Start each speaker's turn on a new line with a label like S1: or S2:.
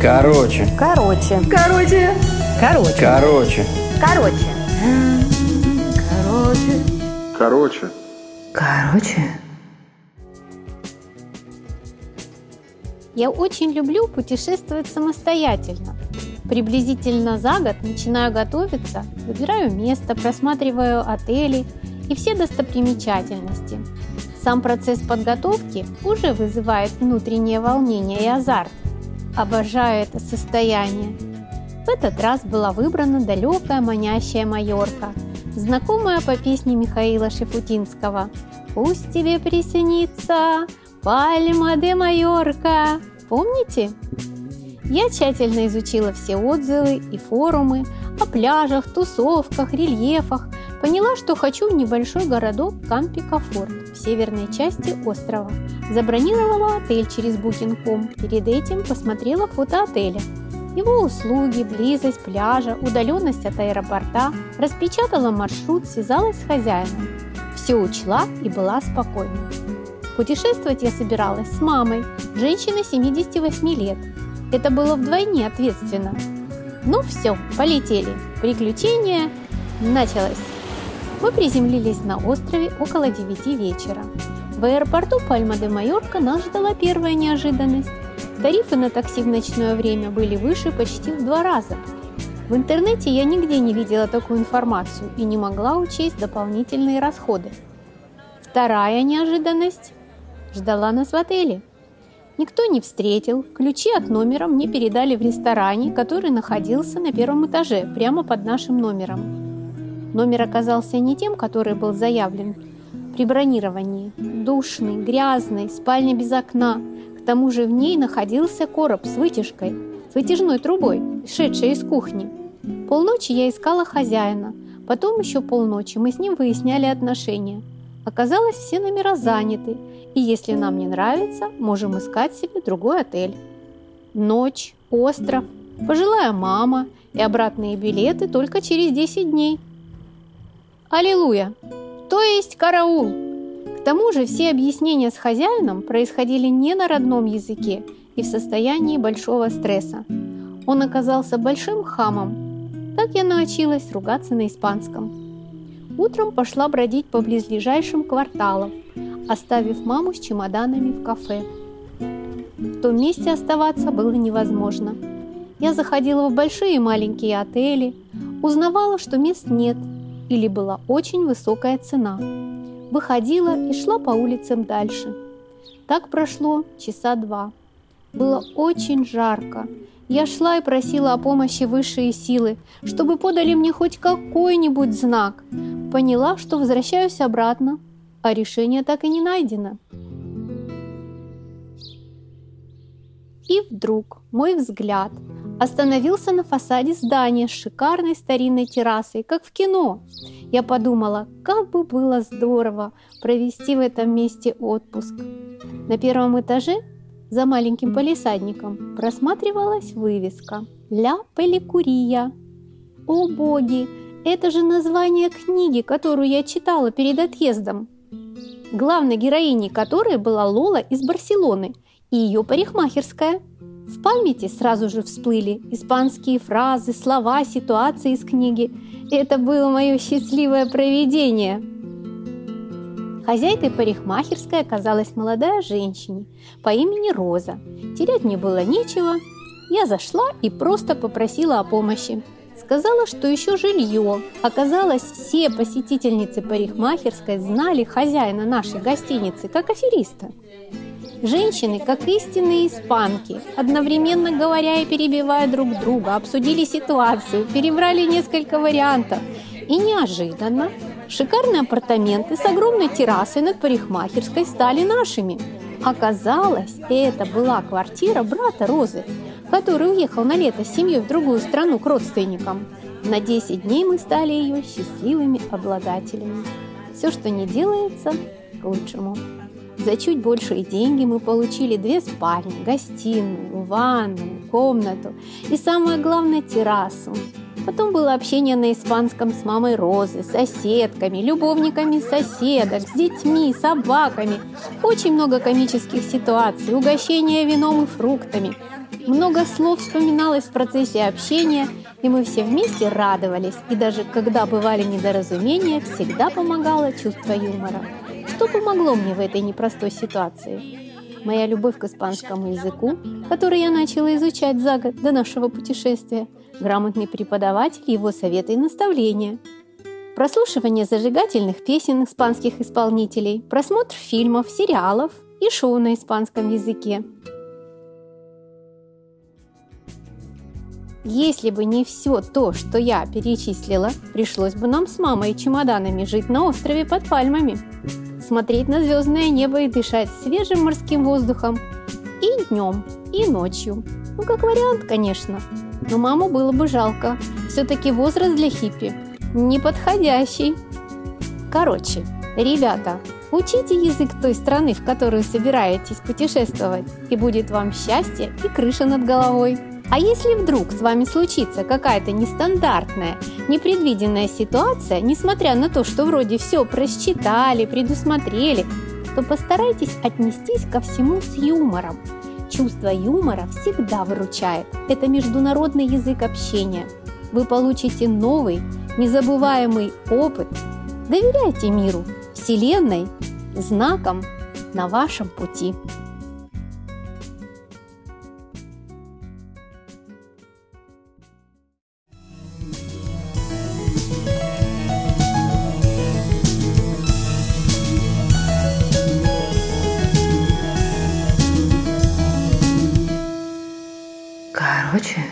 S1: Короче.
S2: Короче.
S3: Короче.
S2: Короче.
S1: Короче.
S2: Короче. Короче.
S4: Короче.
S2: Короче.
S5: Я очень люблю путешествовать самостоятельно. Приблизительно за год начинаю готовиться, выбираю место, просматриваю отели и все достопримечательности. Сам процесс подготовки уже вызывает внутреннее волнение и азарт. Обожаю это состояние. В этот раз была выбрана далекая манящая Майорка, знакомая по песне Михаила Шуфутинского «Пусть тебе приснится Пальма-де-Майорка». Помните? Я тщательно изучила все отзывы и форумы о пляжах, тусовках, рельефах, поняла, что хочу в небольшой городок Кан-Пикафорт в северной части острова. Забронировала отель через Booking.com. Перед этим посмотрела фото отеля. Его услуги, близость пляжа, удаленность от аэропорта. Распечатала маршрут, связалась с хозяином. Все учла и была спокойна. Путешествовать я собиралась с мамой, женщиной 78 лет. Это было вдвойне ответственно. Ну все, полетели. Приключение началось. Мы приземлились на острове около 9 вечера. В аэропорту Пальма де Майорка нас ждала первая неожиданность. Тарифы на такси в ночное время были выше почти в два раза. В интернете я нигде не видела такую информацию и не могла учесть дополнительные расходы. Вторая неожиданность ждала нас в отеле. Никто не встретил, ключи от номера мне передали в ресторане, который находился на первом этаже, прямо под нашим номером. Номер оказался не тем, который был заявлен при бронировании. Душный, грязный, спальня без окна. К тому же в ней находился короб с вытяжкой, с вытяжной трубой, шедшей из кухни. Полночи я искала хозяина. Потом еще полночи мы с ним выясняли отношения. Оказалось, все номера заняты, и если нам не нравится, можем искать себе другой отель. Ночь, остров, пожилая мама и обратные билеты только через 10 дней. Аллилуйя! То есть караул! К тому же все объяснения с хозяином происходили не на родном языке и в состоянии большого стресса. Он оказался большим хамом. Так я научилась ругаться на испанском. Утром пошла бродить по близлежащим кварталам, оставив маму с чемоданами в кафе. В том месте оставаться было невозможно. Я заходила в большие и маленькие отели, узнавала, что мест нет или была очень высокая цена. Выходила и шла по улицам дальше. Так прошло часа два. Было очень жарко. Я шла и просила о помощи высшие силы, чтобы подали мне хоть какой-нибудь знак. Поняла, что возвращаюсь обратно, а решение так и не найдено. И вдруг мой взгляд остановился на фасаде здания с шикарной старинной террасой, как в кино. Я подумала, как бы было здорово провести в этом месте отпуск. На первом этаже за маленьким полисадником просматривалась вывеска «Ля Пеликурия». О боги, это же название книги, которую я читала перед отъездом главной героиней которой была Лола из Барселоны и ее парикмахерская. В памяти сразу же всплыли испанские фразы, слова, ситуации из книги. Это было мое счастливое провидение. Хозяйкой парикмахерской оказалась молодая женщина по имени Роза. Терять мне было нечего. Я зашла и просто попросила о помощи. Сказала, что еще жилье. Оказалось, все посетительницы парикмахерской знали хозяина нашей гостиницы как афериста. Женщины, как истинные испанки, одновременно говоря и перебивая друг друга, обсудили ситуацию, перебрали несколько вариантов. И неожиданно шикарные апартаменты с огромной террасой над парикмахерской стали нашими. Оказалось, это была квартира брата Розы, который уехал на лето с семьей в другую страну к родственникам. На 10 дней мы стали ее счастливыми обладателями. Все, что не делается, к лучшему. За чуть большие деньги мы получили две спальни, гостиную, ванную, комнату и, самое главное, террасу. Потом было общение на испанском с мамой Розы, соседками, любовниками соседок, с детьми, собаками. Очень много комических ситуаций, угощения вином и фруктами. Много слов вспоминалось в процессе общения, и мы все вместе радовались. И даже когда бывали недоразумения, всегда помогало чувство юмора. Что помогло мне в этой непростой ситуации? Моя любовь к испанскому языку, который я начала изучать за год до нашего путешествия, грамотный преподаватель, его советы и наставления, прослушивание зажигательных песен испанских исполнителей, просмотр фильмов, сериалов и шоу на испанском языке. Если бы не все то, что я перечислила, пришлось бы нам с мамой и чемоданами жить на острове под пальмами смотреть на звездное небо и дышать свежим морским воздухом и днем, и ночью. Ну, как вариант, конечно. Но маму было бы жалко. Все-таки возраст для хиппи неподходящий. Короче, ребята, учите язык той страны, в которую собираетесь путешествовать, и будет вам счастье и крыша над головой. А если вдруг с вами случится какая-то нестандартная, непредвиденная ситуация, несмотря на то, что вроде все просчитали, предусмотрели, то постарайтесь отнестись ко всему с юмором. Чувство юмора всегда выручает. Это международный язык общения. Вы получите новый, незабываемый опыт. Доверяйте миру, Вселенной, знаком на вашем пути.
S2: Короче,